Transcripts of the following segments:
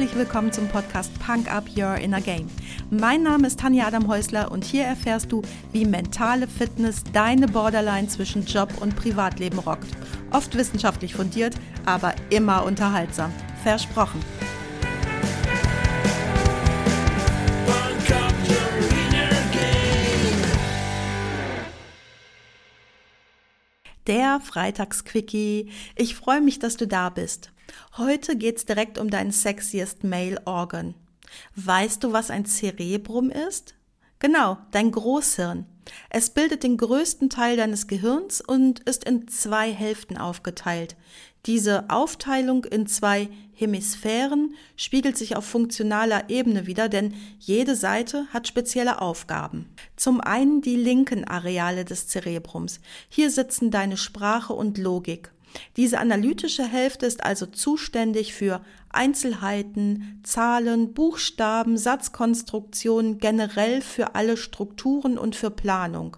Herzlich willkommen zum Podcast Punk Up Your Inner Game. Mein Name ist Tanja Adam Häusler und hier erfährst du, wie mentale Fitness deine Borderline zwischen Job und Privatleben rockt. Oft wissenschaftlich fundiert, aber immer unterhaltsam. Versprochen. Der Freitagsquickie. Ich freue mich, dass du da bist. Heute geht's direkt um dein sexiest Male Organ. Weißt du, was ein Cerebrum ist? Genau, dein Großhirn. Es bildet den größten Teil deines Gehirns und ist in zwei Hälften aufgeteilt. Diese Aufteilung in zwei Hemisphären spiegelt sich auf funktionaler Ebene wieder, denn jede Seite hat spezielle Aufgaben. Zum einen die linken Areale des Cerebrums. Hier sitzen deine Sprache und Logik. Diese analytische Hälfte ist also zuständig für Einzelheiten, Zahlen, Buchstaben, Satzkonstruktionen, generell für alle Strukturen und für Planung.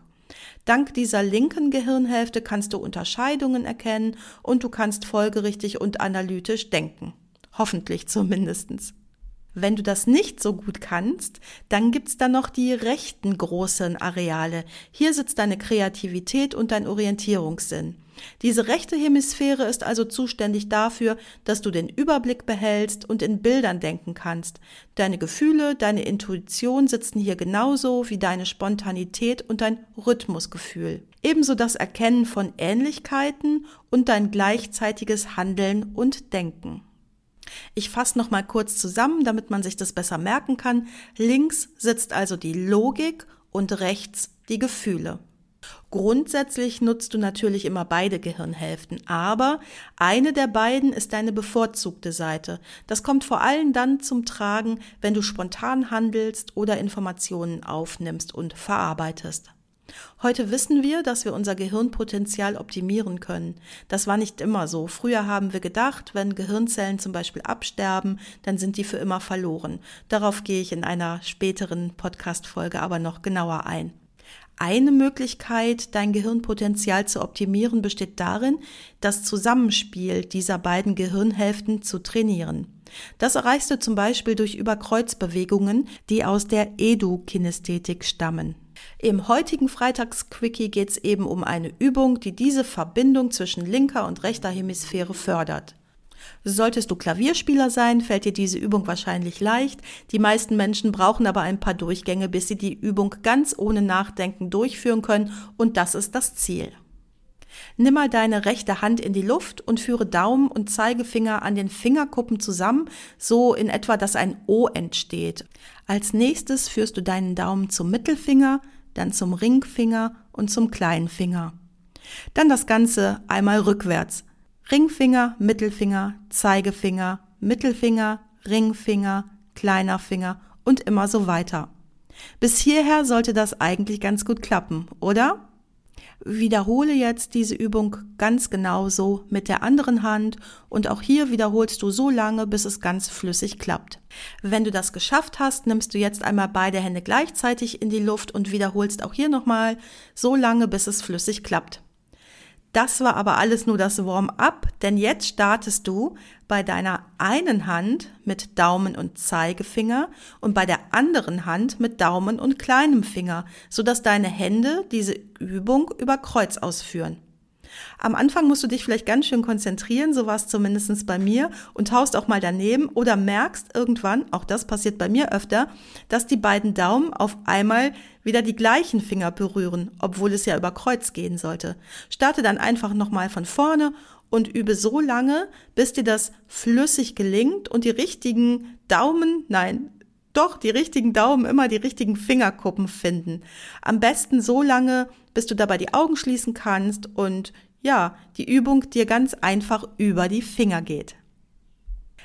Dank dieser linken Gehirnhälfte kannst du Unterscheidungen erkennen und du kannst folgerichtig und analytisch denken. Hoffentlich zumindestens. Wenn du das nicht so gut kannst, dann gibt's da noch die rechten großen Areale. Hier sitzt deine Kreativität und dein Orientierungssinn. Diese rechte Hemisphäre ist also zuständig dafür, dass du den Überblick behältst und in Bildern denken kannst. Deine Gefühle, deine Intuition sitzen hier genauso wie deine Spontanität und dein Rhythmusgefühl. Ebenso das Erkennen von Ähnlichkeiten und dein gleichzeitiges Handeln und Denken. Ich fasse noch mal kurz zusammen, damit man sich das besser merken kann. Links sitzt also die Logik und rechts die Gefühle. Grundsätzlich nutzt du natürlich immer beide Gehirnhälften, aber eine der beiden ist deine bevorzugte Seite. Das kommt vor allem dann zum Tragen, wenn du spontan handelst oder Informationen aufnimmst und verarbeitest. Heute wissen wir, dass wir unser Gehirnpotenzial optimieren können. Das war nicht immer so. Früher haben wir gedacht, wenn Gehirnzellen zum Beispiel absterben, dann sind die für immer verloren. Darauf gehe ich in einer späteren Podcast-Folge aber noch genauer ein. Eine Möglichkeit, dein Gehirnpotenzial zu optimieren, besteht darin, das Zusammenspiel dieser beiden Gehirnhälften zu trainieren. Das erreichst du zum Beispiel durch Überkreuzbewegungen, die aus der Edu-Kinästhetik stammen. Im heutigen Freitagsquickie geht es eben um eine Übung, die diese Verbindung zwischen linker und rechter Hemisphäre fördert. Solltest du Klavierspieler sein, fällt dir diese Übung wahrscheinlich leicht. Die meisten Menschen brauchen aber ein paar Durchgänge, bis sie die Übung ganz ohne Nachdenken durchführen können und das ist das Ziel. Nimm mal deine rechte Hand in die Luft und führe Daumen und Zeigefinger an den Fingerkuppen zusammen, so in etwa, dass ein O entsteht. Als nächstes führst du deinen Daumen zum Mittelfinger, dann zum Ringfinger und zum kleinen Finger. Dann das Ganze einmal rückwärts. Ringfinger, Mittelfinger, Zeigefinger, Mittelfinger, Ringfinger, kleiner Finger und immer so weiter. Bis hierher sollte das eigentlich ganz gut klappen, oder? Wiederhole jetzt diese Übung ganz genauso mit der anderen Hand und auch hier wiederholst du so lange, bis es ganz flüssig klappt. Wenn du das geschafft hast, nimmst du jetzt einmal beide Hände gleichzeitig in die Luft und wiederholst auch hier nochmal so lange, bis es flüssig klappt. Das war aber alles nur das Warm-up, denn jetzt startest du bei deiner einen Hand mit Daumen und Zeigefinger und bei der anderen Hand mit Daumen und kleinem Finger, sodass deine Hände diese Übung über Kreuz ausführen. Am Anfang musst du dich vielleicht ganz schön konzentrieren, so war es zumindest bei mir, und haust auch mal daneben oder merkst irgendwann, auch das passiert bei mir öfter, dass die beiden Daumen auf einmal wieder die gleichen Finger berühren, obwohl es ja über Kreuz gehen sollte. Starte dann einfach nochmal von vorne und übe so lange, bis dir das flüssig gelingt und die richtigen Daumen, nein, doch die richtigen Daumen immer die richtigen Fingerkuppen finden. Am besten so lange, bis du dabei die Augen schließen kannst und ja, die Übung dir ganz einfach über die Finger geht.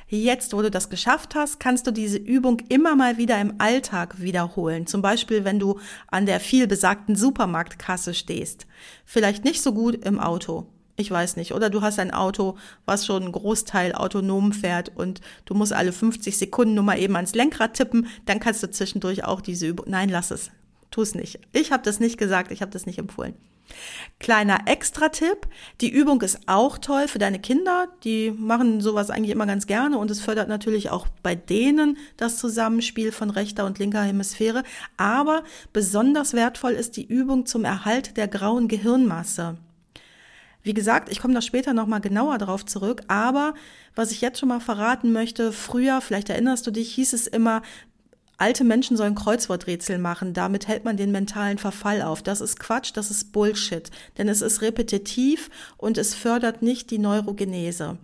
Jetzt, wo du das geschafft hast, kannst du diese Übung immer mal wieder im Alltag wiederholen. Zum Beispiel, wenn du an der vielbesagten Supermarktkasse stehst. Vielleicht nicht so gut im Auto. Ich weiß nicht. Oder du hast ein Auto, was schon einen Großteil autonom fährt und du musst alle 50 Sekunden nur mal eben ans Lenkrad tippen. Dann kannst du zwischendurch auch diese Übung. Nein, lass es. Tu es nicht. Ich habe das nicht gesagt, ich habe das nicht empfohlen. Kleiner Extra-Tipp, die Übung ist auch toll für deine Kinder. Die machen sowas eigentlich immer ganz gerne und es fördert natürlich auch bei denen das Zusammenspiel von rechter und linker Hemisphäre. Aber besonders wertvoll ist die Übung zum Erhalt der grauen Gehirnmasse. Wie gesagt, ich komme da später nochmal genauer drauf zurück, aber was ich jetzt schon mal verraten möchte, früher, vielleicht erinnerst du dich, hieß es immer, Alte Menschen sollen Kreuzworträtsel machen, damit hält man den mentalen Verfall auf. Das ist Quatsch, das ist Bullshit, denn es ist repetitiv und es fördert nicht die Neurogenese.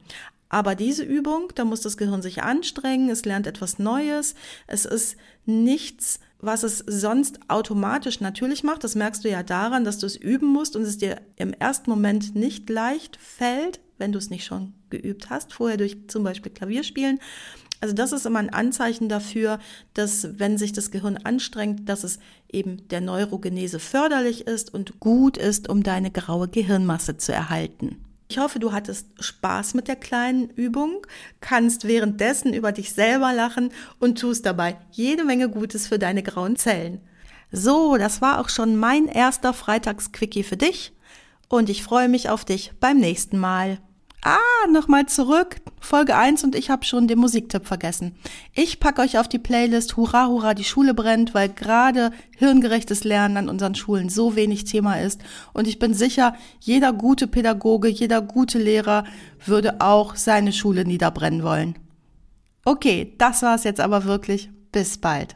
Aber diese Übung, da muss das Gehirn sich anstrengen, es lernt etwas Neues, es ist nichts, was es sonst automatisch natürlich macht. Das merkst du ja daran, dass du es üben musst und es dir im ersten Moment nicht leicht fällt, wenn du es nicht schon geübt hast, vorher durch zum Beispiel Klavierspielen. Also das ist immer ein Anzeichen dafür, dass wenn sich das Gehirn anstrengt, dass es eben der Neurogenese förderlich ist und gut ist, um deine graue Gehirnmasse zu erhalten. Ich hoffe, du hattest Spaß mit der kleinen Übung, kannst währenddessen über dich selber lachen und tust dabei jede Menge Gutes für deine grauen Zellen. So, das war auch schon mein erster Freitagsquickie für dich und ich freue mich auf dich beim nächsten Mal. Ah, nochmal zurück. Folge 1 und ich habe schon den Musiktipp vergessen. Ich packe euch auf die Playlist Hurra, Hurra, die Schule brennt, weil gerade hirngerechtes Lernen an unseren Schulen so wenig Thema ist. Und ich bin sicher, jeder gute Pädagoge, jeder gute Lehrer würde auch seine Schule niederbrennen wollen. Okay, das war's jetzt aber wirklich. Bis bald.